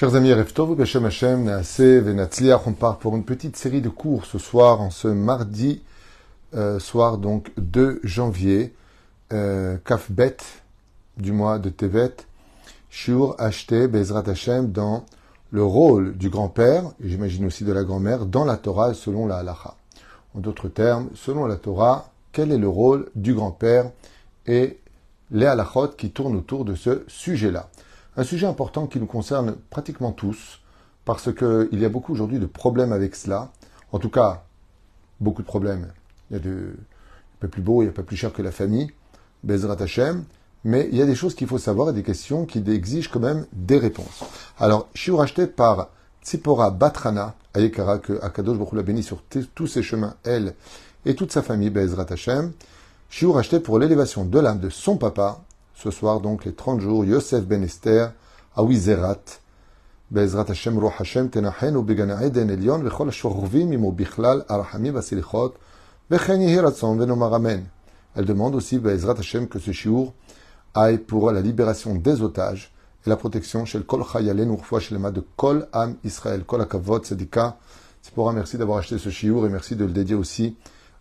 Chers amis, Reftov, Beshem Hashem, on part pour une petite série de cours ce soir, en ce mardi euh, soir, donc 2 janvier, euh, Kafbet, du mois de Tevet, Shur acheté Bezrat Hashem, dans le rôle du grand-père, et j'imagine aussi de la grand-mère, dans la Torah selon la halacha. En d'autres termes, selon la Torah, quel est le rôle du grand-père et les halachot qui tournent autour de ce sujet-là. Un sujet important qui nous concerne pratiquement tous, parce qu'il y a beaucoup aujourd'hui de problèmes avec cela. En tout cas, beaucoup de problèmes. Il y a pas plus beau, il n'y a pas plus cher que la famille, Bezrat Hashem. Mais il y a des choses qu'il faut savoir et des questions qui exigent quand même des réponses. Alors, je racheté par Tzipora Batrana, Ayekara, que Akadosh Baruch l'a béni sur tous ses chemins, elle et toute sa famille, Bezrat Hashem. Shiur acheté pour l'élévation de l'âme de son papa, ce soir donc les 30 jours, Yosef Ben Esther, Tenahen, ou Begana Eden Elion, Vechol Ashorvim, Imo Bichlal, Arhamim, Vasilichot, Vechen Yehiratzon, Venomar Amen. Elle demande aussi, Bezrat Hashem, que ce shiur aille pour la libération des otages et la protection chez le Kol Chayalen, Urfoua Shelema de Kol Am Israël, Kol Akavot, Sedika. C'est pour merci d'avoir acheté ce shiur et merci de le dédier aussi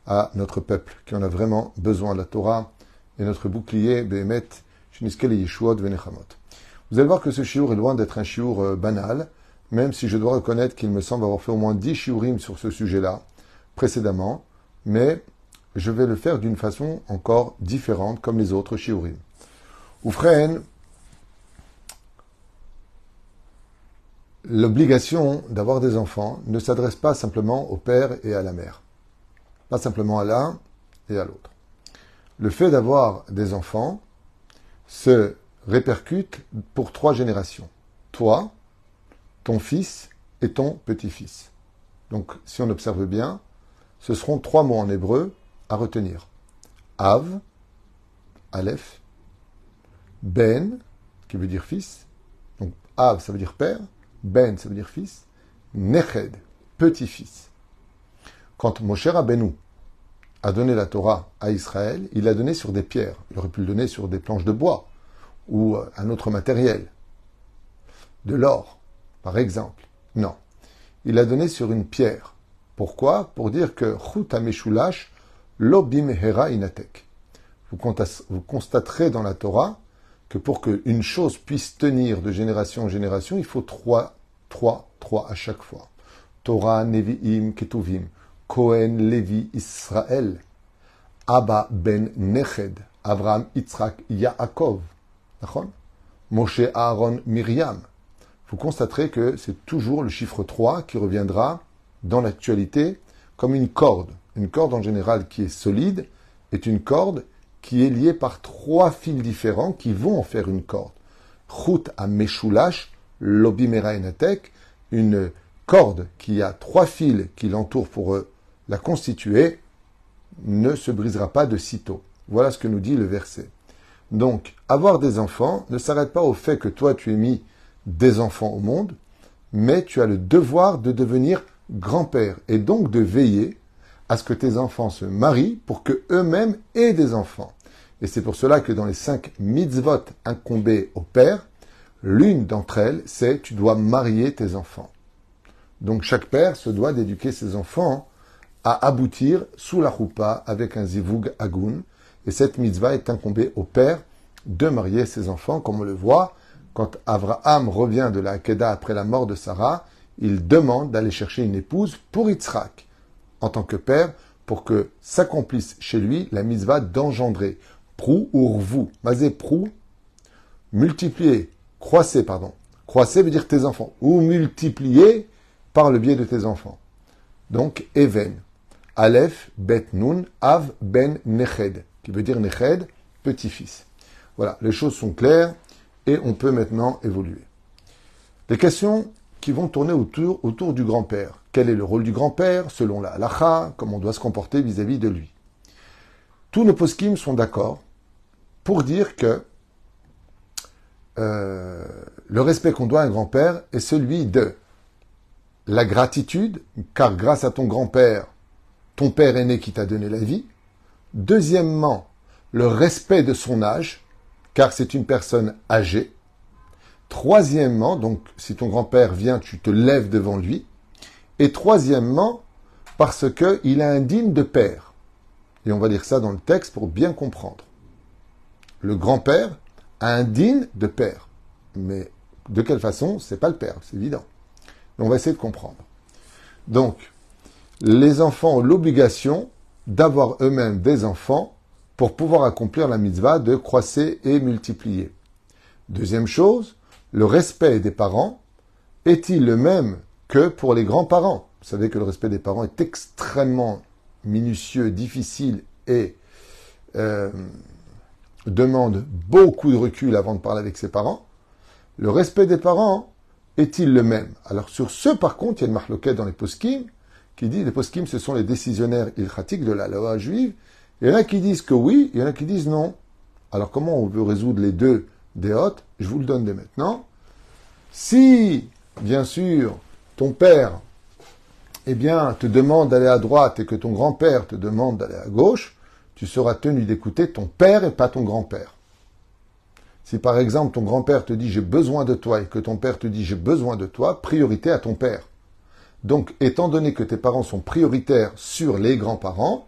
à notre peuple qui en a vraiment besoin. La Torah et notre bouclier, Venechamot. Vous allez voir que ce shiur est loin d'être un shiur euh, banal, même si je dois reconnaître qu'il me semble avoir fait au moins 10 shiurim sur ce sujet-là précédemment, mais je vais le faire d'une façon encore différente comme les autres shiurim. Oufren, l'obligation d'avoir des enfants ne s'adresse pas simplement au père et à la mère pas simplement à l'un et à l'autre. Le fait d'avoir des enfants se répercute pour trois générations. Toi, ton fils et ton petit-fils. Donc, si on observe bien, ce seront trois mots en hébreu à retenir. Av, Aleph, Ben, qui veut dire fils. Donc, Av, ça veut dire père. Ben, ça veut dire fils. Neched, petit-fils. Quand Moshe Rabbeinu a donné la Torah à Israël, il l'a donné sur des pierres. Il aurait pu le donner sur des planches de bois ou euh, un autre matériel. De l'or, par exemple. Non. Il l'a donné sur une pierre. Pourquoi? Pour dire que Inatek. Vous constaterez dans la Torah que pour qu'une chose puisse tenir de génération en génération, il faut trois, trois, trois à chaque fois. Torah, Nevi'im, Ketuvim. Cohen, Lévi, Israël, Abba ben Neched, Abraham, Yitzhak, Yaakov, Moshe, Aaron, Myriam. Vous constaterez que c'est toujours le chiffre 3 qui reviendra dans l'actualité comme une corde. Une corde en général qui est solide est une corde qui est liée par trois fils différents qui vont en faire une corde. Chut à Meshulash, Lobimera Enatek, une corde qui a trois fils qui l'entourent pour eux la constituée ne se brisera pas de sitôt. Voilà ce que nous dit le verset. Donc, avoir des enfants ne s'arrête pas au fait que toi tu aies mis des enfants au monde, mais tu as le devoir de devenir grand-père et donc de veiller à ce que tes enfants se marient pour que eux-mêmes aient des enfants. Et c'est pour cela que dans les cinq mitzvot incombés au père, l'une d'entre elles, c'est tu dois marier tes enfants. Donc chaque père se doit d'éduquer ses enfants à aboutir sous la choupa avec un zivug agun. Et cette mitzvah est incombée au père de marier ses enfants, comme on le voit quand Abraham revient de la Hakeda après la mort de Sarah, il demande d'aller chercher une épouse pour Yitzhak, en tant que père, pour que s'accomplisse chez lui la mitzvah d'engendrer. Prou ou rvou? Mazé prou, multiplier, croisser, pardon. Croisser veut dire tes enfants, ou multiplier par le biais de tes enfants. Donc, Even. Aleph, Bet Nun, Av, Ben, Neched, qui veut dire Neched, petit-fils. Voilà, les choses sont claires et on peut maintenant évoluer. Les questions qui vont tourner autour, du grand-père. Quel est le rôle du grand-père selon la halacha? Comment on doit se comporter vis-à-vis de lui? Tous nos poskim sont d'accord pour dire que euh, le respect qu'on doit à un grand-père est celui de la gratitude, car grâce à ton grand-père, ton père aîné qui t'a donné la vie. Deuxièmement, le respect de son âge, car c'est une personne âgée. Troisièmement, donc si ton grand-père vient, tu te lèves devant lui. Et troisièmement, parce qu'il a un digne de père. Et on va dire ça dans le texte pour bien comprendre. Le grand-père a un digne de père. Mais de quelle façon C'est pas le père, c'est évident. on va essayer de comprendre. Donc, les enfants ont l'obligation d'avoir eux-mêmes des enfants pour pouvoir accomplir la mitzvah de croisser et multiplier. Deuxième chose, le respect des parents est-il le même que pour les grands-parents? Vous savez que le respect des parents est extrêmement minutieux, difficile et euh, demande beaucoup de recul avant de parler avec ses parents. Le respect des parents est-il le même? Alors sur ce, par contre, il y a une marloquette dans les poskim qui dit les poskim, ce sont les décisionnaires ilchatiques de la loi juive. Il y en a qui disent que oui, il y en a qui disent non. Alors comment on veut résoudre les deux des hôtes? Je vous le donne dès maintenant. Si, bien sûr, ton père, eh bien, te demande d'aller à droite et que ton grand-père te demande d'aller à gauche, tu seras tenu d'écouter ton père et pas ton grand-père. Si par exemple ton grand-père te dit j'ai besoin de toi et que ton père te dit j'ai besoin de toi, priorité à ton père. Donc, étant donné que tes parents sont prioritaires sur les grands-parents,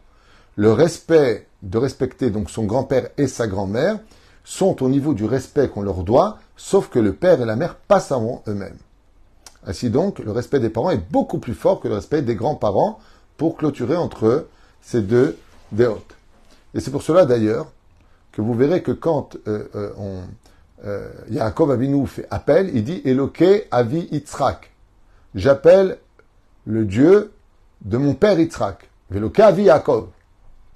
le respect de respecter donc son grand-père et sa grand-mère sont au niveau du respect qu'on leur doit, sauf que le père et la mère passent avant eux-mêmes. Ainsi donc, le respect des parents est beaucoup plus fort que le respect des grands-parents pour clôturer entre ces deux déotes. Et c'est pour cela d'ailleurs que vous verrez que quand euh, euh, euh, Yaakov Avinu fait appel, il dit Eloke Avi Yitzhak. J'appelle le Dieu de mon père Yitzhak. Veloke Avi Yaakov.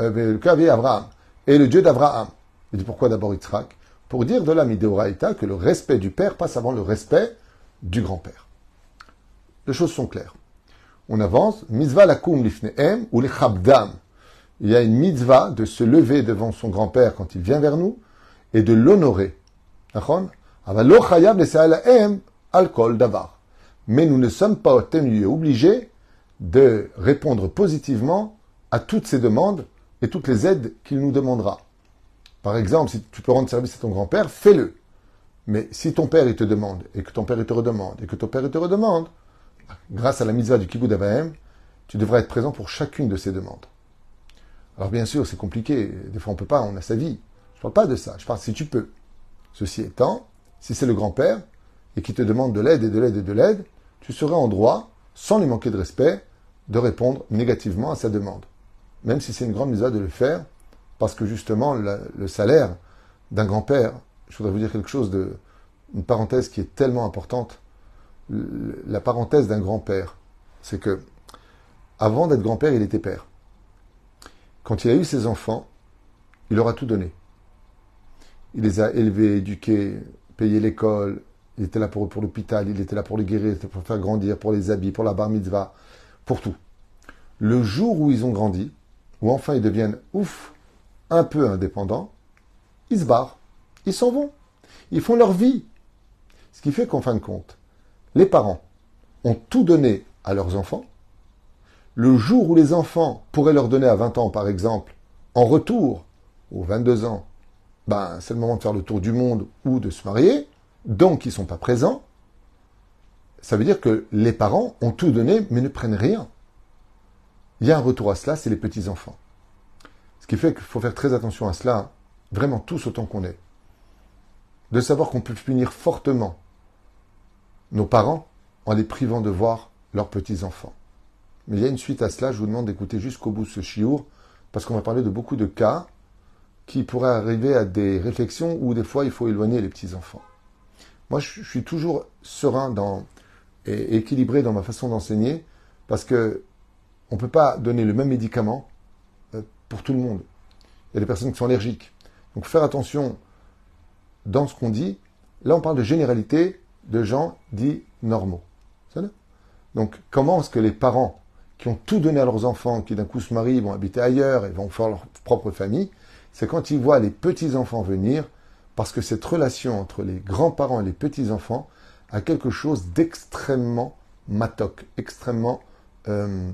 Euh, Avi Abraham. Et le Dieu d'Abraham. Il dit pourquoi d'abord Yitzhak? Pour dire de la Midéoraïta que le respect du père passe avant le respect du grand-père. Les choses sont claires. On avance. Mitzvah lakum lifnehem ou lechabdam. Il y a une mitzvah de se lever devant son grand-père quand il vient vers nous et de l'honorer. Mais nous ne sommes pas obligés de répondre positivement à toutes ces demandes et toutes les aides qu'il nous demandera. Par exemple, si tu peux rendre service à ton grand-père, fais-le. Mais si ton père te demande, et que ton père te redemande, et que ton père te redemande, grâce à la mitzvah du kibbutz d'Abahem, tu devrais être présent pour chacune de ces demandes. Alors bien sûr, c'est compliqué. Des fois, on peut pas, on a sa vie. Je parle pas de ça. Je parle si tu peux. Ceci étant, si c'est le grand-père et qui te demande de l'aide et de l'aide et de l'aide, tu serais en droit, sans lui manquer de respect, de répondre négativement à sa demande. Même si c'est une grande misère de le faire, parce que justement, le, salaire d'un grand-père, je voudrais vous dire quelque chose de, une parenthèse qui est tellement importante. La parenthèse d'un grand-père, c'est que, avant d'être grand-père, il était père. Quand il a eu ses enfants, il leur a tout donné. Il les a élevés, éduqués, payé l'école, il était là pour, l'hôpital, il était là pour les guérir, pour faire grandir, pour les habits, pour la bar mitzvah, pour tout. Le jour où ils ont grandi, où enfin ils deviennent ouf, un peu indépendants, ils se barrent, ils s'en vont, ils font leur vie. Ce qui fait qu'en fin de compte, les parents ont tout donné à leurs enfants. Le jour où les enfants pourraient leur donner à 20 ans, par exemple, en retour, aux 22 ans, ben, c'est le moment de faire le tour du monde ou de se marier, donc ils ne sont pas présents, ça veut dire que les parents ont tout donné mais ne prennent rien. Il y a un retour à cela, c'est les petits-enfants. Ce qui fait qu'il faut faire très attention à cela, vraiment tous autant qu'on est. De savoir qu'on peut punir fortement nos parents en les privant de voir leurs petits-enfants. Mais il y a une suite à cela, je vous demande d'écouter jusqu'au bout ce chiour, parce qu'on va parler de beaucoup de cas qui pourraient arriver à des réflexions où des fois il faut éloigner les petits-enfants. Moi, je suis toujours serein et équilibré dans ma façon d'enseigner, parce que on ne peut pas donner le même médicament euh, pour tout le monde. Il y a des personnes qui sont allergiques. Donc faire attention dans ce qu'on dit. Là, on parle de généralité de gens dits normaux. Donc comment est-ce que les parents qui ont tout donné à leurs enfants, qui d'un coup se marient, vont habiter ailleurs et vont faire leur propre famille, c'est quand ils voient les petits-enfants venir, parce que cette relation entre les grands-parents et les petits-enfants a quelque chose d'extrêmement matoc, extrêmement euh,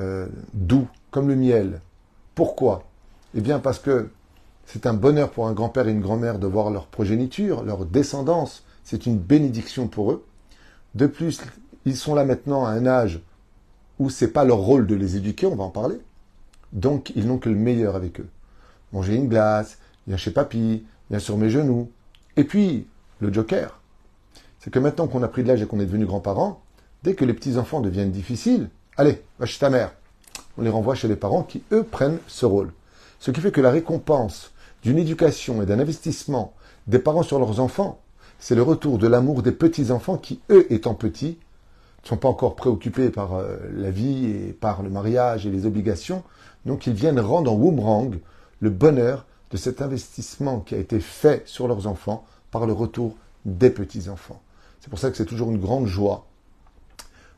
euh, doux, comme le miel. Pourquoi? Eh bien parce que c'est un bonheur pour un grand-père et une grand-mère de voir leur progéniture, leur descendance. c'est une bénédiction pour eux. De plus, ils sont là maintenant à un âge où c'est pas leur rôle de les éduquer, on va en parler. Donc, ils n'ont que le meilleur avec eux. Manger une glace, viens chez papy, viens sur mes genoux. Et puis, le joker, c'est que maintenant qu'on a pris de l'âge et qu'on est devenu grands-parents, dès que les petits-enfants deviennent difficiles, allez, va chez ta mère. On les renvoie chez les parents qui, eux, prennent ce rôle. Ce qui fait que la récompense d'une éducation et d'un investissement des parents sur leurs enfants, c'est le retour de l'amour des petits-enfants qui, eux, étant petits, ne sont pas encore préoccupés par euh, la vie et par le mariage et les obligations. Donc ils viennent rendre en boomerang le bonheur de cet investissement qui a été fait sur leurs enfants par le retour des petits-enfants. C'est pour ça que c'est toujours une grande joie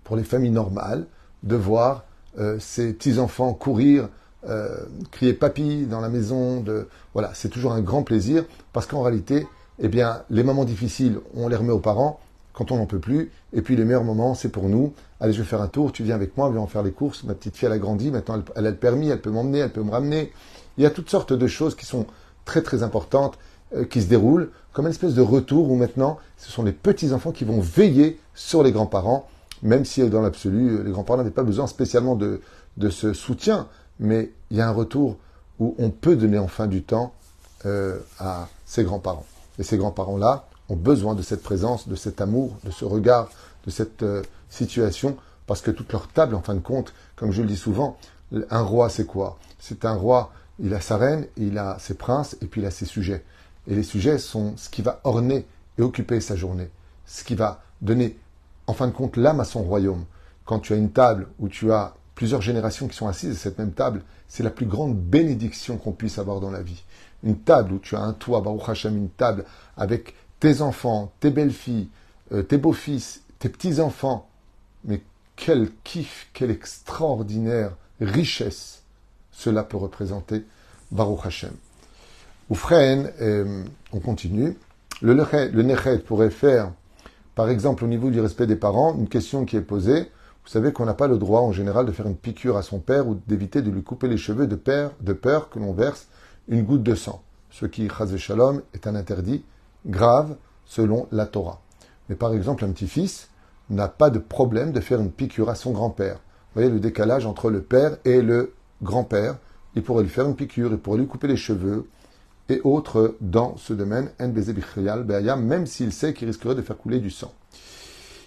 pour les familles normales de voir euh, ces petits-enfants courir, euh, crier papy dans la maison. De... Voilà, c'est toujours un grand plaisir parce qu'en réalité, eh bien, les moments difficiles, on les remet aux parents quand on n'en peut plus. Et puis les meilleurs moments, c'est pour nous. Allez, je vais faire un tour, tu viens avec moi, viens en faire les courses. Ma petite fille, elle a grandi, maintenant elle, a le permis, elle peut m'emmener, elle peut me ramener. Il y a toutes sortes de choses qui sont très très importantes, euh, qui se déroulent comme une espèce de retour où maintenant, ce sont les petits-enfants qui vont veiller sur les grands-parents, même si dans l'absolu, les grands-parents n'avaient pas besoin spécialement de, de ce soutien, mais il y a un retour où on peut donner enfin du temps euh, à ses grands-parents. Et ces grands-parents-là ont besoin de cette présence, de cet amour, de ce regard, de cette euh, situation, parce que toute leur table, en fin de compte, comme je le dis souvent, un roi, c'est quoi? C'est un roi, il a sa reine, il a ses princes, et puis il a ses sujets. Et les sujets sont ce qui va orner et occuper sa journée, ce qui va donner, en fin de compte, l'âme à son royaume. Quand tu as une table où tu as plusieurs générations qui sont assises à cette même table, c'est la plus grande bénédiction qu'on puisse avoir dans la vie. Une table où tu as un toit, Baruch Hashem, une table avec tes enfants, tes belles-filles, euh, tes beaux-fils, tes petits-enfants. Mais quel kiff, quelle extraordinaire richesse cela peut représenter, Baruch Hashem. Oufren, euh, on continue. Le, le Nechet pourrait faire, par exemple, au niveau du respect des parents, une question qui est posée. Vous savez qu'on n'a pas le droit, en général, de faire une piqûre à son père ou d'éviter de lui couper les cheveux de, peur, de peur que l'on verse une goutte de sang. Ce qui, chaz shalom, est un interdit grave selon la Torah. Mais par exemple, un petit-fils n'a pas de problème de faire une piqûre à son grand-père. Vous voyez le décalage entre le père et le grand-père. Il pourrait lui faire une piqûre, il pourrait lui couper les cheveux, et autres dans ce domaine, même s'il sait qu'il risquerait de faire couler du sang.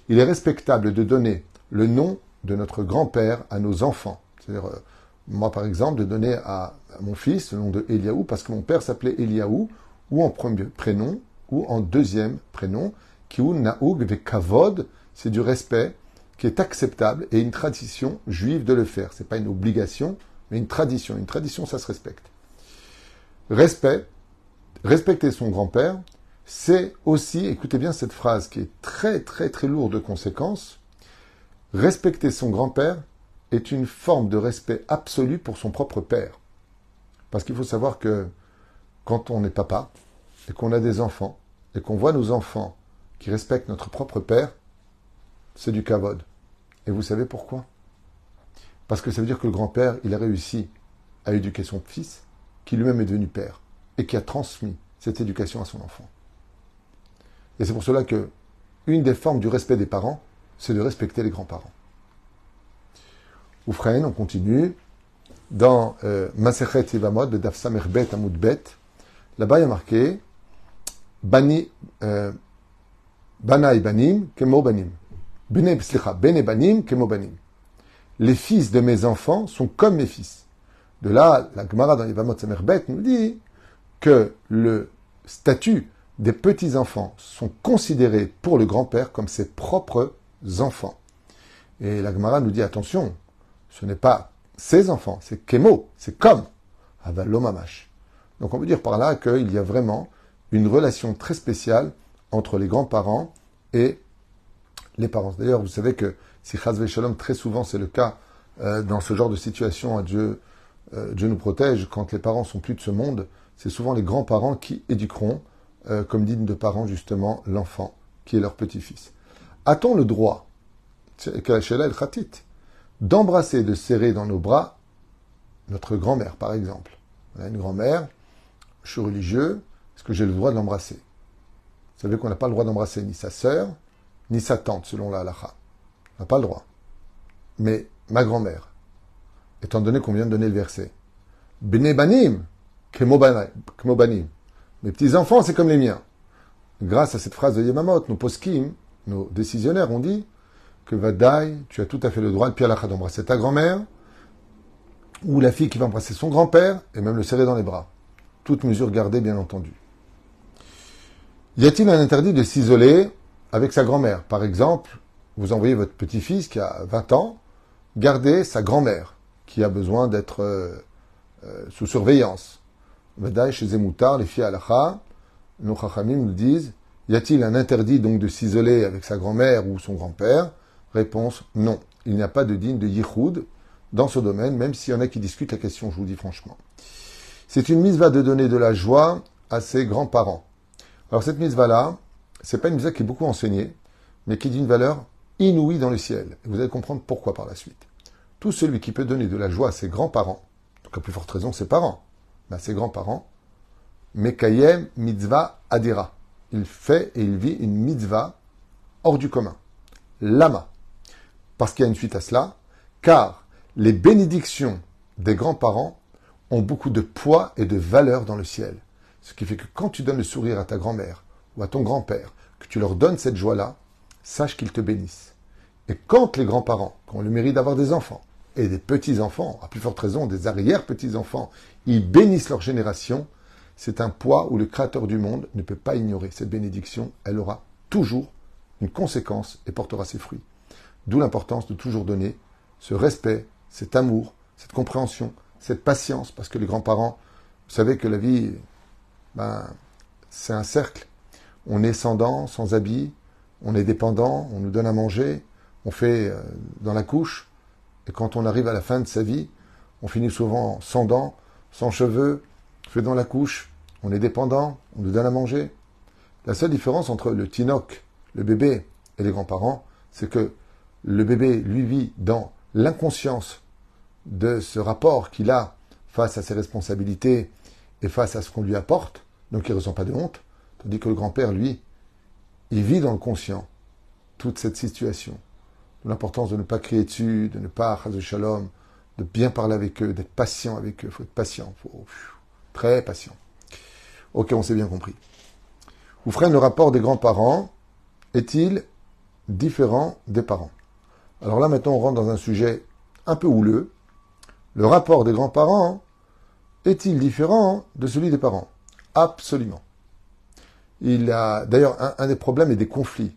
Il est respectable de donner le nom de notre grand-père à nos enfants. C'est-à-dire, euh, moi par exemple, de donner à, mon fils le nom de Eliaou parce que mon père s'appelait Eliaou, ou en premier prénom, ou en deuxième prénom, Kiou Naoug Kavod, c'est du respect qui est acceptable et une tradition juive de le faire. Ce n'est pas une obligation, mais une tradition. Une tradition, ça se respecte. Respect, respecter son grand-père, c'est aussi, écoutez bien cette phrase qui est très très très lourde de conséquences, respecter son grand-père est une forme de respect absolu pour son propre père. Parce qu'il faut savoir que quand on est papa et qu'on a des enfants et qu'on voit nos enfants qui respectent notre propre père, c'est du kavod. Et vous savez pourquoi? Parce que ça veut dire que le grand-père, il a réussi à éduquer son fils qui lui-même est devenu père et qui a transmis cette éducation à son enfant. Et c'est pour cela que une des formes du respect des parents, c'est de respecter les grands-parents. Oufraïn, on continue. Dans euh, Masechet Yevamot, de Daf Samerbet Bet, là-bas il y a marqué Bani, euh, Banai Banim, Kemo Banim. Bene Banim, Kemo Banim. Les fils de mes enfants sont comme mes fils. De là, la Gemara dans Yevamot Samerbet nous dit que le statut des petits-enfants sont considérés pour le grand-père comme ses propres enfants. Et la Gemara nous dit attention, ce n'est pas ses enfants, c'est Kemo, c'est comme Avalomamash. Donc on veut dire par là qu'il y a vraiment une relation très spéciale entre les grands-parents et les parents. D'ailleurs, vous savez que si Chazve Shalom, très souvent c'est le cas euh, dans ce genre de situation, à Dieu euh, Dieu nous protège, quand les parents sont plus de ce monde, c'est souvent les grands-parents qui éduqueront, euh, comme digne de parents justement, l'enfant, qui est leur petit-fils. A-t-on le droit, d'embrasser, de serrer dans nos bras notre grand-mère, par exemple? Une grand-mère, je suis religieux, est-ce que j'ai le droit de l'embrasser? Vous savez qu'on n'a pas le droit d'embrasser ni sa sœur, ni sa tante, selon la halakha. N'a pas le droit. Mais ma grand-mère, étant donné qu'on vient de donner le verset, Bene banim, banim. Mes petits-enfants, c'est comme les miens. Grâce à cette phrase de Yemamot, nos poskim, nos décisionnaires ont dit que Vadaï, tu as tout à fait le droit de halakha d'embrasser ta grand-mère, ou la fille qui va embrasser son grand-père, et même le serrer dans les bras. Toute mesure gardée, bien entendu. Y a-t-il un interdit de s'isoler avec sa grand-mère? Par exemple, vous envoyez votre petit-fils qui a 20 ans garder sa grand-mère qui a besoin d'être euh, euh, sous surveillance. Vadaï chez Zemoutar, les filles halakha, nos chachamim nous disent y a-t-il un interdit donc de s'isoler avec sa grand-mère ou son grand-père? Réponse non. Il n'y a pas de digne de yichoud dans ce domaine, même s'il y en a qui discutent la question, je vous dis franchement. C'est une mise de donner de la joie à ses grands-parents. Alors cette mise-là, c'est pas une mise qui est beaucoup enseignée, mais qui dit une valeur inouïe dans le ciel. Vous allez comprendre pourquoi par la suite. Tout celui qui peut donner de la joie à ses grands-parents, donc à plus forte raison ses parents, mais à ses grands-parents, Mekayem mitzvah adira. Il fait et il vit une mitzvah hors du commun. Lama. Parce qu'il y a une suite à cela, car les bénédictions des grands-parents ont beaucoup de poids et de valeur dans le ciel. Ce qui fait que quand tu donnes le sourire à ta grand-mère ou à ton grand-père, que tu leur donnes cette joie-là, sache qu'ils te bénissent. Et quand les grands-parents, qui ont le mérite d'avoir des enfants, et des petits-enfants, à plus forte raison des arrière-petits-enfants, ils bénissent leur génération, c'est un poids où le Créateur du monde ne peut pas ignorer. Cette bénédiction, elle aura toujours une conséquence et portera ses fruits. D'où l'importance de toujours donner ce respect, cet amour, cette compréhension, cette patience, parce que les grands-parents, vous savez que la vie, ben, c'est un cercle. On est sans dents, sans habits, on est dépendant, on nous donne à manger, on fait euh, dans la couche, et quand on arrive à la fin de sa vie, on finit souvent sans dents, sans cheveux, fait dans la couche, on est dépendant, on nous donne à manger. La seule différence entre le tinoc, le bébé, et les grands-parents, c'est que le bébé, lui, vit dans l'inconscience de ce rapport qu'il a face à ses responsabilités et face à ce qu'on lui apporte, donc il ne ressent pas de honte, tandis que le grand-père, lui, il vit dans le conscient toute cette situation. L'importance de ne pas crier dessus, de ne pas, de shalom, de bien parler avec eux, d'être patient avec eux. Il faut être patient, faut, très patient. Ok, on s'est bien compris. Vous ferez le rapport des grands-parents est-il différent des parents? Alors là, maintenant, on rentre dans un sujet un peu houleux. Le rapport des grands-parents est-il différent de celui des parents? Absolument. Il a d'ailleurs un, des problèmes et des conflits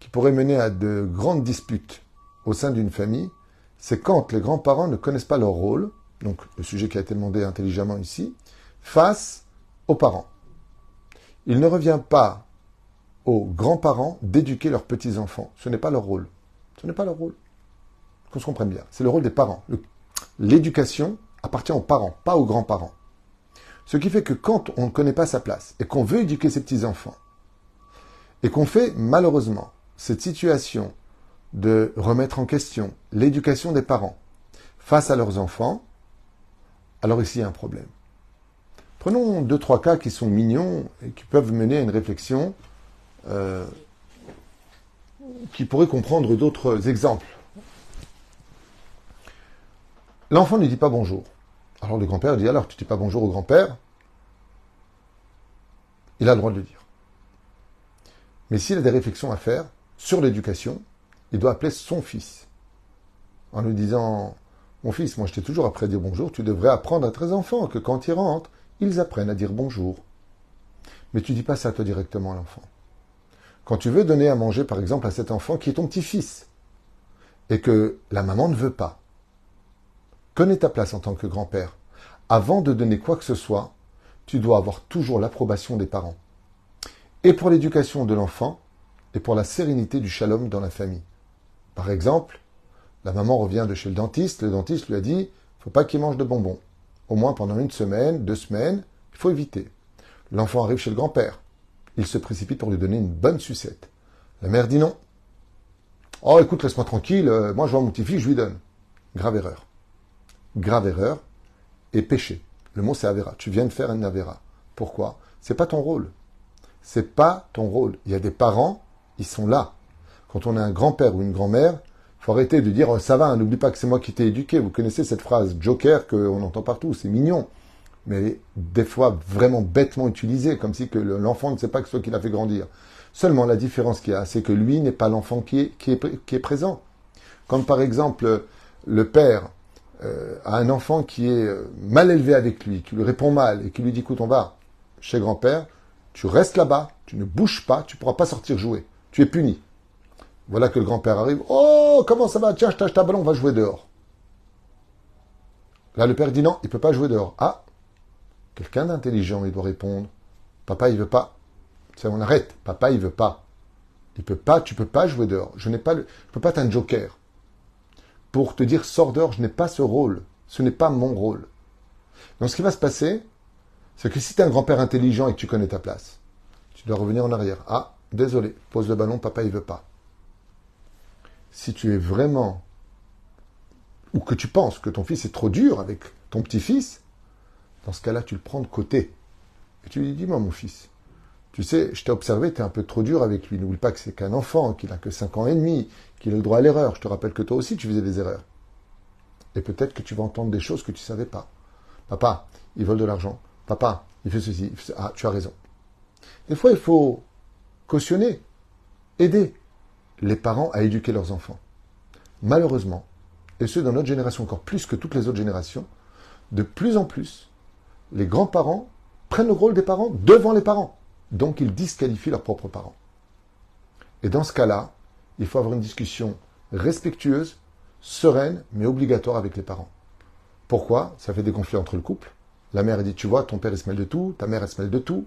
qui pourraient mener à de grandes disputes au sein d'une famille, c'est quand les grands-parents ne connaissent pas leur rôle, donc le sujet qui a été demandé intelligemment ici, face aux parents. Il ne revient pas aux grands-parents d'éduquer leurs petits-enfants. Ce n'est pas leur rôle. Ce n'est pas leur rôle. Qu'on se comprenne bien. C'est le rôle des parents. L'éducation appartient aux parents, pas aux grands-parents. Ce qui fait que quand on ne connaît pas sa place et qu'on veut éduquer ses petits-enfants, et qu'on fait malheureusement cette situation de remettre en question l'éducation des parents face à leurs enfants, alors ici il y a un problème. Prenons deux, trois cas qui sont mignons et qui peuvent mener à une réflexion euh, qui pourrait comprendre d'autres exemples. L'enfant ne dit pas bonjour. Alors le grand-père dit alors tu ne dis pas bonjour au grand-père Il a le droit de le dire. Mais s'il a des réflexions à faire sur l'éducation, il doit appeler son fils. En lui disant Mon fils, moi je t'ai toujours appris à dire bonjour, tu devrais apprendre à tes enfants que quand ils rentrent, ils apprennent à dire bonjour. Mais tu dis pas ça toi directement à l'enfant. Quand tu veux donner à manger, par exemple, à cet enfant qui est ton petit-fils, et que la maman ne veut pas, connais ta place en tant que grand-père. Avant de donner quoi que ce soit, tu dois avoir toujours l'approbation des parents. Et pour l'éducation de l'enfant, et pour la sérénité du shalom dans la famille. Par exemple, la maman revient de chez le dentiste, le dentiste lui a dit, faut pas qu'il mange de bonbons au moins pendant une semaine, deux semaines, il faut éviter. L'enfant arrive chez le grand-père. Il se précipite pour lui donner une bonne sucette. La mère dit non. Oh, écoute, laisse-moi tranquille, euh, moi je vois mon petit-fils, je lui donne. Grave erreur. Grave erreur et péché. Le mot c'est Avera. Tu viens de faire une Avera. Pourquoi? C'est pas ton rôle. C'est pas ton rôle. Il y a des parents, ils sont là. Quand on a un grand-père ou une grand-mère, faut arrêter de dire oh, ça va, n'oublie pas que c'est moi qui t'ai éduqué. Vous connaissez cette phrase joker qu'on entend partout, c'est mignon, mais des fois vraiment bêtement utilisée, comme si l'enfant ne sait pas que c'est toi qui l'a fait grandir. Seulement la différence qu'il y a, c'est que lui n'est pas l'enfant est, est, qui est présent. Comme par exemple le père euh, a un enfant qui est euh, mal élevé avec lui, qui lui répond mal et qui lui dit écoute on va chez grand-père, tu restes là-bas, tu ne bouges pas, tu ne pourras pas sortir jouer, tu es puni. Voilà que le grand-père arrive. Oh, comment ça va? Tiens, je t'achète un ballon, on va jouer dehors. Là, le père dit non, il ne peut pas jouer dehors. Ah, quelqu'un d'intelligent, il doit répondre. Papa, il veut pas. Ça, on arrête. Papa, il veut pas. Il peut pas, tu peux pas jouer dehors. Je n'ai pas je peux pas être un joker. Pour te dire sors dehors, je n'ai pas ce rôle. Ce n'est pas mon rôle. Donc, ce qui va se passer, c'est que si tu es un grand-père intelligent et que tu connais ta place, tu dois revenir en arrière. Ah, désolé, pose le ballon, papa, il veut pas si tu es vraiment, ou que tu penses que ton fils est trop dur avec ton petit-fils, dans ce cas-là, tu le prends de côté. Et tu lui dis, dis-moi mon fils, tu sais, je t'ai observé, tu es un peu trop dur avec lui. N'oublie pas que c'est qu'un enfant, qu'il a que 5 ans et demi, qu'il a le droit à l'erreur. Je te rappelle que toi aussi, tu faisais des erreurs. Et peut-être que tu vas entendre des choses que tu ne savais pas. Papa, il vole de l'argent. Papa, il fait ceci. Ah, tu as raison. Des fois, il faut cautionner, aider les parents à éduquer leurs enfants. Malheureusement, et ce dans notre génération encore plus que toutes les autres générations, de plus en plus, les grands-parents prennent le rôle des parents devant les parents. Donc ils disqualifient leurs propres parents. Et dans ce cas-là, il faut avoir une discussion respectueuse, sereine, mais obligatoire avec les parents. Pourquoi? Ça fait des conflits entre le couple. La mère dit, tu vois, ton père il se mêle de tout, ta mère elle se mêle de tout,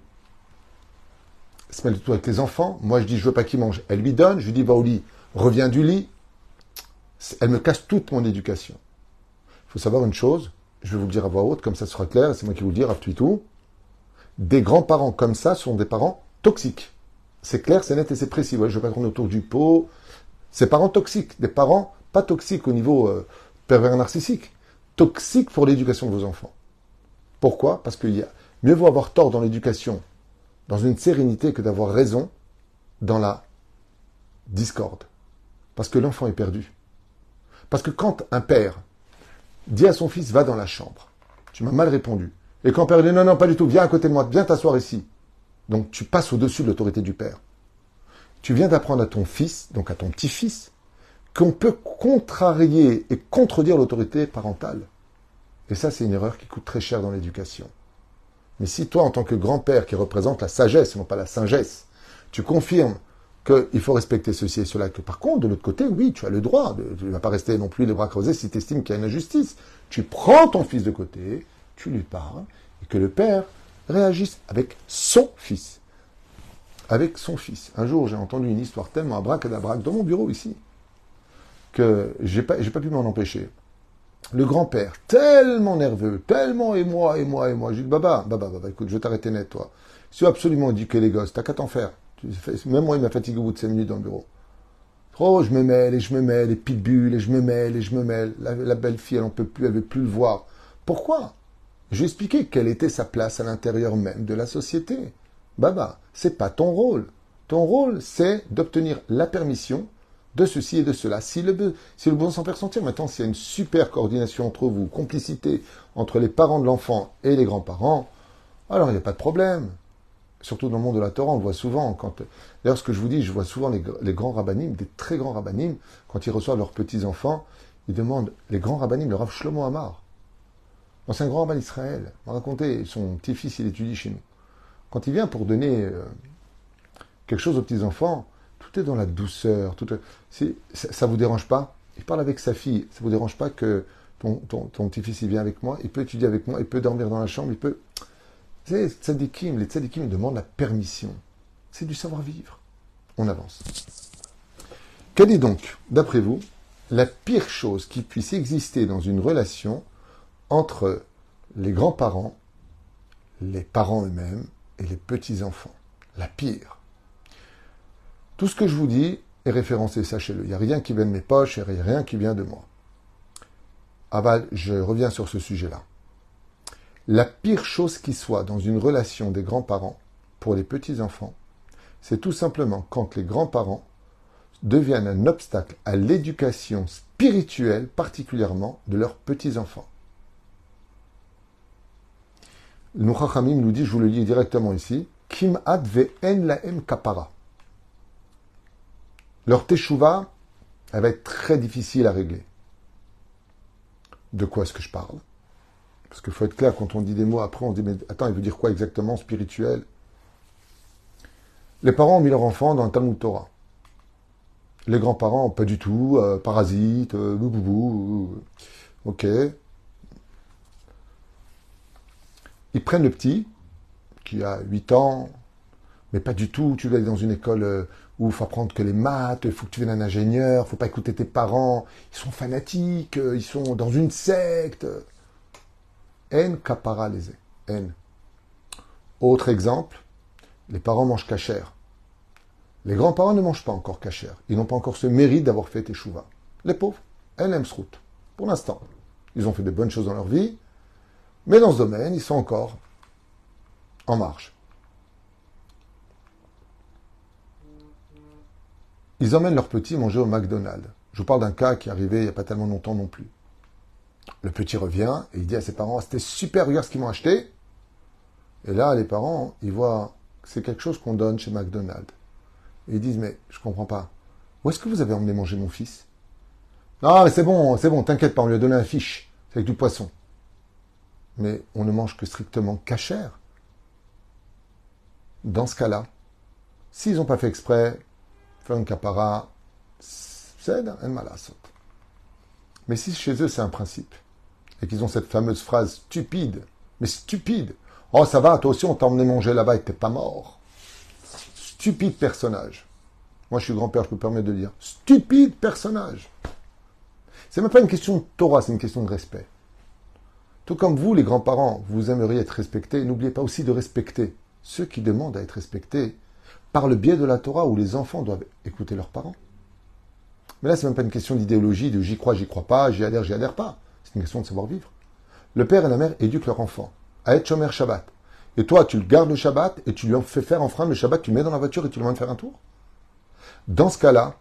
se mêle tout avec les enfants. Moi, je dis, je veux pas qu'il mange. Elle lui donne. Je lui dis, va au lit. Reviens du lit. Elle me casse toute mon éducation. Il faut savoir une chose. Je vais vous le dire à voix haute, comme ça sera clair. C'est moi qui vous le dire, à tout. Des grands-parents comme ça sont des parents toxiques. C'est clair, c'est net et c'est précis. Je ne vais pas tourner autour du pot. C'est parents toxiques. Des parents pas toxiques au niveau euh, pervers narcissique. Toxiques pour l'éducation de vos enfants. Pourquoi? Parce qu'il y a mieux vaut avoir tort dans l'éducation dans une sérénité que d'avoir raison dans la discorde. Parce que l'enfant est perdu. Parce que quand un père dit à son fils, va dans la chambre, tu m'as mal répondu. Et quand le père dit, non, non, pas du tout, viens à côté de moi, viens t'asseoir ici. Donc tu passes au-dessus de l'autorité du père. Tu viens d'apprendre à ton fils, donc à ton petit-fils, qu'on peut contrarier et contredire l'autorité parentale. Et ça, c'est une erreur qui coûte très cher dans l'éducation. Mais si toi, en tant que grand-père qui représente la sagesse, non pas la sagesse, tu confirmes qu'il faut respecter ceci et cela, que par contre, de l'autre côté, oui, tu as le droit, tu ne vas pas rester non plus les bras creusés si tu estimes qu'il y a une injustice. Tu prends ton fils de côté, tu lui parles, et que le père réagisse avec son fils. Avec son fils. Un jour, j'ai entendu une histoire tellement abracadabrac dans mon bureau ici, que j'ai pas, pas pu m'en empêcher le grand-père, tellement nerveux, tellement et moi, et moi, et moi. J'ai dit, baba, baba, baba, écoute, je vais t'arrêter net, toi. Si absolument éduquer les gosses, t'as qu'à t'en faire. Même moi, il m'a fatigué au bout de 5 minutes dans le bureau. Oh, je me mêle, et je me mêle, et pitbull, et je me mêle, et je me mêle. La, belle fille, elle n'en peut plus, elle veut plus le voir. Pourquoi? Je lui ai expliqué quelle était sa place à l'intérieur même de la société. Baba, c'est pas ton rôle. Ton rôle, c'est d'obtenir la permission de ceci et de cela. Si le, si le bon s'en faire sentir, maintenant, s'il y a une super coordination entre vous, complicité entre les parents de l'enfant et les grands-parents, alors il n'y a pas de problème. Surtout dans le monde de la Torah, on le voit souvent. D'ailleurs, ce que je vous dis, je vois souvent les, grands rabbinim, des très grands rabbinim, quand ils reçoivent leurs petits-enfants, ils demandent, les grands rabbinim, le Rav Shlomo Amar, un grand rabbin d'Israël, m'a raconté, son petit-fils, il étudie chez nous. Quand il vient pour donner euh, quelque chose aux petits-enfants, tout est dans la douceur. Ça, ça vous dérange pas? Il parle avec sa fille. Ça vous dérange pas que ton, petit-fils il vient avec moi Il peut étudier avec moi Il peut dormir dans la chambre Il peut. C'est tzadikim. Les tzadikim ils demandent la permission. C'est du savoir-vivre. On avance. Quelle est donc, d'après vous, la pire chose qui puisse exister dans une relation entre les grands-parents, les parents eux-mêmes et les petits-enfants? La pire. Tout ce que je vous dis est référencé, sachez-le. Il n'y a rien qui vient de mes poches et rien qui vient de moi. Aval, je reviens sur ce sujet-là. La pire chose qui soit dans une relation des grands-parents pour les petits-enfants, C'est tout simplement quand les grands-parents deviennent un obstacle à l'éducation spirituelle, particulièrement de leurs petits-enfants. Le nous dit, je vous le lis directement ici, Kim ad en laem kapara. Leur teshuva, elle va être très difficile à régler. De quoi est-ce que je parle? Parce qu'il faut être clair, quand on dit des mots, après on dit, mais attends, il veut dire quoi exactement, spirituel? Les parents ont mis leur enfant dans un Talmud Torah. Les grands-parents, pas du tout, euh, parasites, euh, bou, ok. Ils prennent le petit, qui a 8 ans, mais pas du tout, tu vas aller dans une école euh, où il faut apprendre que les maths, il faut que tu viennes un ingénieur, il faut pas écouter tes parents, ils sont fanatiques, ils sont dans une secte. N capara les N. Autre exemple, les parents mangent cachère. Les grands-parents ne mangent pas encore cachère. Ils n'ont pas encore ce mérite d'avoir fait échouva. Les pauvres, elles aiment route. Pour l'instant. Ils ont fait de bonnes choses dans leur vie, mais dans ce domaine, ils sont encore en marche. Ils emmènent leurs petits manger au McDonald's. Je vous parle d'un cas qui est arrivé il n'y a pas tellement longtemps non plus. Le petit revient et il dit à ses parents C'était super, regarde ce qu'ils m'ont acheté. Et là, les parents, ils voient que c'est quelque chose qu'on donne chez McDonald's. Et ils disent, mais je comprends pas. Où est-ce que vous avez emmené manger mon fils? Non, mais c'est bon, c'est bon, t'inquiète pas, on lui a donné un fiche. C'est avec du poisson. Mais on ne mange que strictement cachère. Dans ce cas-là, s'ils n'ont pas fait exprès, faire une capara. Mais si chez eux c'est un principe, et qu'ils ont cette fameuse phrase stupide, mais stupide, oh ça va, toi aussi on t'a emmené manger là-bas et t'es pas mort stupide personnage. Moi, je suis grand-père, je peux me permettre de dire stupide personnage. C'est même pas une question de Torah, c'est une question de respect. Tout comme vous, les grands-parents, vous aimeriez être respectés, n'oubliez pas aussi de respecter ceux qui demandent à être respectés par le biais de la Torah où les enfants doivent écouter leurs parents. Mais là, c'est même pas une question d'idéologie, de j'y crois, j'y crois pas, j'y adhère, j'y adhère pas. C'est une question de savoir vivre. Le père et la mère éduquent leur enfant à être Shomer Shabbat. Et toi, tu le gardes le Shabbat et tu lui fais faire enfreindre le Shabbat, tu le mets dans la voiture et tu le de faire un tour. Dans ce cas-là,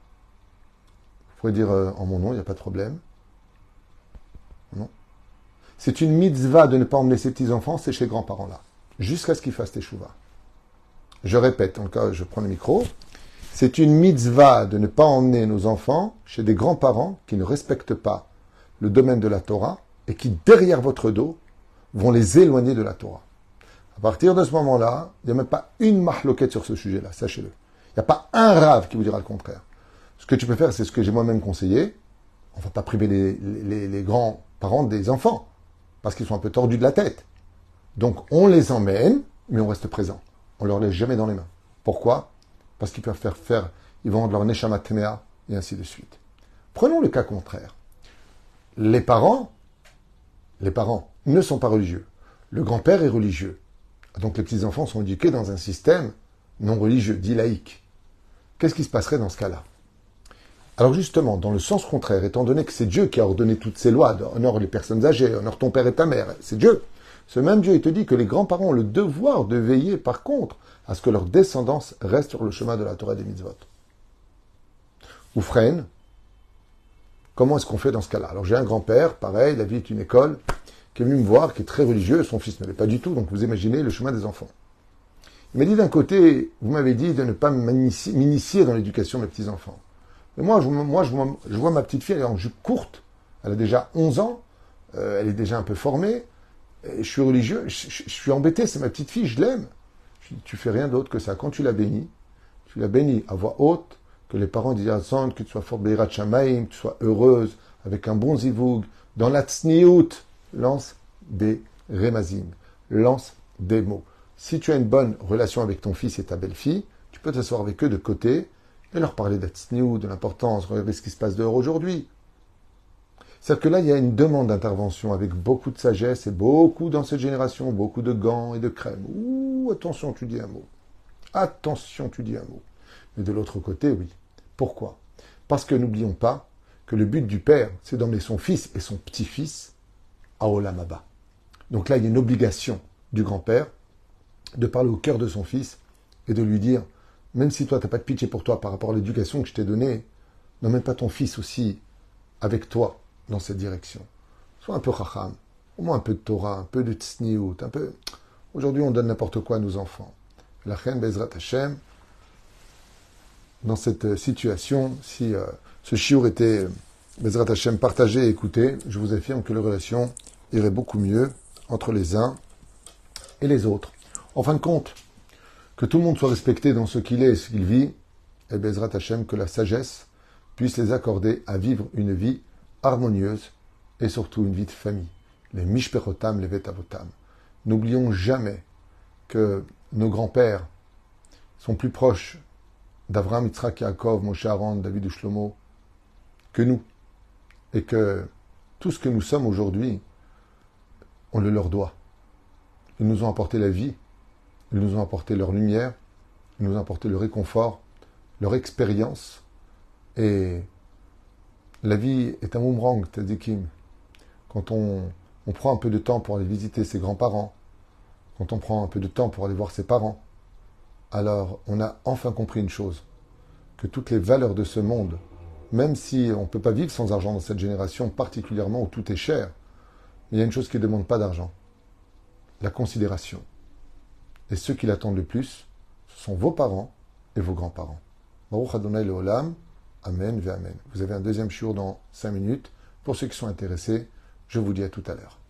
vous pouvez dire euh, en mon nom, il n'y a pas de problème. Non. C'est une mitzvah de ne pas emmener ses petits-enfants, c'est chez grands-parents-là, jusqu'à ce qu'ils fassent teshuva. Je répète, en cas, je prends le micro. C'est une mitzvah de ne pas emmener nos enfants chez des grands-parents qui ne respectent pas le domaine de la Torah et qui, derrière votre dos, vont les éloigner de la Torah. À partir de ce moment-là, il n'y a même pas une mahloquette sur ce sujet-là, sachez-le. Il n'y a pas un rave qui vous dira le contraire. Ce que tu peux faire, c'est ce que j'ai moi-même conseillé. On ne va pas priver les, grands-parents des enfants, parce qu'ils sont un peu tordus de la tête. Donc on les emmène, mais on reste présent. On leur laisse jamais dans les mains. Pourquoi? Parce qu'ils peuvent faire faire, ils vont leur neshama temea, et ainsi de suite. Prenons le cas contraire. Les parents, les parents ne sont pas religieux. Le grand-père est religieux. Donc les petits-enfants sont éduqués dans un système non religieux, dit laïque. Qu'est-ce qui se passerait dans ce cas-là? Alors justement, dans le sens contraire, étant donné que c'est Dieu qui a ordonné toutes ces lois, honore les personnes âgées, honore ton père et ta mère, c'est Dieu. Ce même Dieu, il te dit que les grands-parents ont le devoir de veiller, par contre, à ce que leur descendance reste sur le chemin de la Torah des mitzvot. Ou freine. Comment est-ce qu'on fait dans ce cas-là? Alors j'ai un grand-père, pareil, la vie est une école, qui est venu me voir, qui est très religieux, son fils ne l'est pas du tout, donc vous imaginez le chemin des enfants. Il m'a dit d'un côté, vous m'avez dit de ne pas m'initier dans l'éducation de mes petits-enfants. Mais moi, je, moi je, vois, ma petite fille, elle est en jupe courte, elle a déjà 11 ans, euh, elle est déjà un peu formée, je suis religieux, je, suis embêté, c'est ma petite fille, je l'aime. Tu fais rien d'autre que ça. Quand tu la bénis, tu la bénis à voix haute, que les parents disent à que tu sois fort Beirat Shamaim, que tu sois heureuse, avec un bon zivoug, dans la tsniout, lance des remazim, lance des mots. Si tu as une bonne relation avec ton fils et ta belle-fille, tu peux t'asseoir avec eux de côté et leur parler d'Atsniou, de l'importance, regardez ce qui se passe dehors aujourd'hui. C'est-à-dire que là, il y a une demande d'intervention avec beaucoup de sagesse et beaucoup dans cette génération, beaucoup de gants et de crème. Ouh, attention, tu dis un mot. Attention, tu dis un mot. Mais de l'autre côté, oui. Pourquoi? Parce que n'oublions pas que le but du père, c'est d'emmener son fils et son petit-fils à Olamaba. Donc là, il y a une obligation du grand-père de parler au cœur de son fils et de lui dire même si toi, tu n'as pas de pitié pour toi par rapport à l'éducation que je t'ai donnée, n'emmène pas ton fils aussi avec toi dans cette direction. Sois un peu chacham, au moins un peu de Torah, un peu de tsniout, un peu... Aujourd'hui, on donne n'importe quoi à nos enfants. La reine Bezrat Hashem, dans cette situation, si euh, ce chiour était euh, Bezrat Hashem partagé et écouté, je vous affirme que les relations iraient beaucoup mieux entre les uns et les autres. En fin de compte, que tout le monde soit respecté dans ce qu'il est et ce qu'il vit, et Bezrat Hashem, que la sagesse puisse les accorder à vivre une vie harmonieuse et surtout une vie de famille. Les mishperotam, les vetavotam. N'oublions jamais que nos grands-pères sont plus proches d'Avraham, Yitzhak, Yaakov, Moshe Aaron, David ou Shlomo que nous. Et que tout ce que nous sommes aujourd'hui, on le leur doit. Ils nous ont apporté la vie, ils nous ont apporté leur lumière, ils nous ont apporté le réconfort, leur expérience. Et la vie est un boomerang, Tadikim. Quand on, on prend un peu de temps pour aller visiter ses grands-parents, quand on prend un peu de temps pour aller voir ses parents, alors on a enfin compris une chose, que toutes les valeurs de ce monde, même si on ne peut pas vivre sans argent dans cette génération, particulièrement où tout est cher, il y a une chose qui ne demande pas d'argent, la considération. Et ceux qui l'attendent le plus, ce sont vos parents et vos grands-parents. Baruch Adonai Leolam, Amen ve Amen. Vous avez un deuxième jour dans cinq minutes. Pour ceux qui sont intéressés, je vous dis à tout à l'heure.